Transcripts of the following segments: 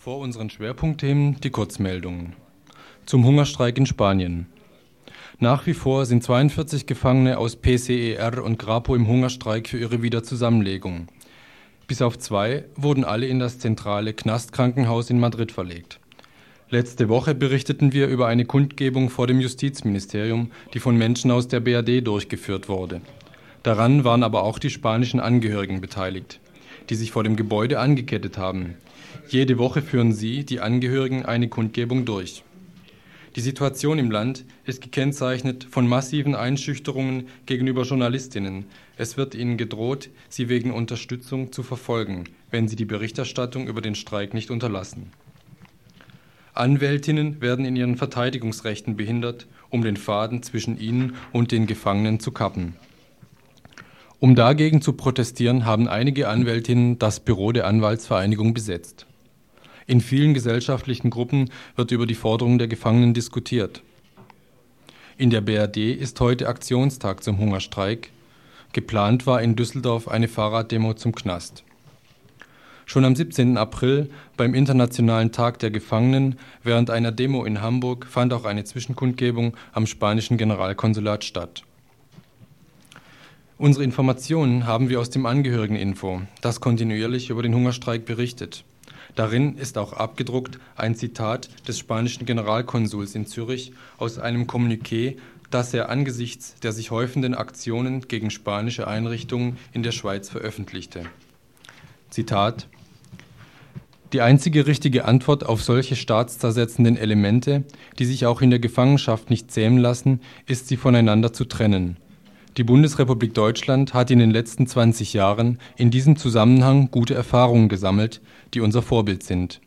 Vor unseren Schwerpunktthemen die Kurzmeldungen. Zum Hungerstreik in Spanien. Nach wie vor sind 42 Gefangene aus PCER und Grapo im Hungerstreik für ihre Wiederzusammenlegung. Bis auf zwei wurden alle in das zentrale Knastkrankenhaus in Madrid verlegt. Letzte Woche berichteten wir über eine Kundgebung vor dem Justizministerium, die von Menschen aus der BRD durchgeführt wurde. Daran waren aber auch die spanischen Angehörigen beteiligt, die sich vor dem Gebäude angekettet haben. Jede Woche führen sie, die Angehörigen, eine Kundgebung durch. Die Situation im Land ist gekennzeichnet von massiven Einschüchterungen gegenüber Journalistinnen. Es wird ihnen gedroht, sie wegen Unterstützung zu verfolgen, wenn sie die Berichterstattung über den Streik nicht unterlassen. Anwältinnen werden in ihren Verteidigungsrechten behindert, um den Faden zwischen ihnen und den Gefangenen zu kappen. Um dagegen zu protestieren, haben einige Anwältinnen das Büro der Anwaltsvereinigung besetzt. In vielen gesellschaftlichen Gruppen wird über die Forderungen der Gefangenen diskutiert. In der BRD ist heute Aktionstag zum Hungerstreik. Geplant war in Düsseldorf eine Fahrraddemo zum Knast. Schon am 17. April beim Internationalen Tag der Gefangenen während einer Demo in Hamburg fand auch eine Zwischenkundgebung am spanischen Generalkonsulat statt. Unsere Informationen haben wir aus dem Angehörigeninfo, das kontinuierlich über den Hungerstreik berichtet. Darin ist auch abgedruckt ein Zitat des spanischen Generalkonsuls in Zürich aus einem Kommuniqué, das er angesichts der sich häufenden Aktionen gegen spanische Einrichtungen in der Schweiz veröffentlichte. Zitat die einzige richtige Antwort auf solche staatszersetzenden Elemente, die sich auch in der Gefangenschaft nicht zähmen lassen, ist sie voneinander zu trennen. Die Bundesrepublik Deutschland hat in den letzten 20 Jahren in diesem Zusammenhang gute Erfahrungen gesammelt, die unser Vorbild sind.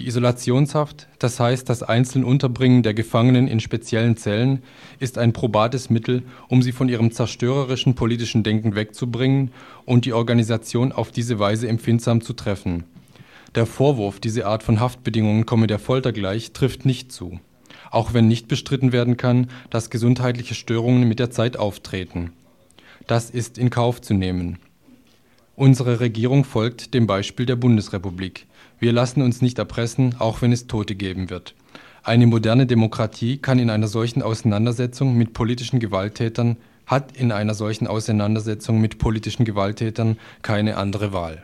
Die Isolationshaft, das heißt das einzelne Unterbringen der Gefangenen in speziellen Zellen, ist ein probates Mittel, um sie von ihrem zerstörerischen politischen Denken wegzubringen und die Organisation auf diese Weise empfindsam zu treffen der Vorwurf, diese Art von Haftbedingungen komme der Folter gleich, trifft nicht zu, auch wenn nicht bestritten werden kann, dass gesundheitliche Störungen mit der Zeit auftreten. Das ist in Kauf zu nehmen. Unsere Regierung folgt dem Beispiel der Bundesrepublik. Wir lassen uns nicht erpressen, auch wenn es Tote geben wird. Eine moderne Demokratie kann in einer solchen Auseinandersetzung mit politischen Gewalttätern hat in einer solchen Auseinandersetzung mit politischen Gewalttätern keine andere Wahl.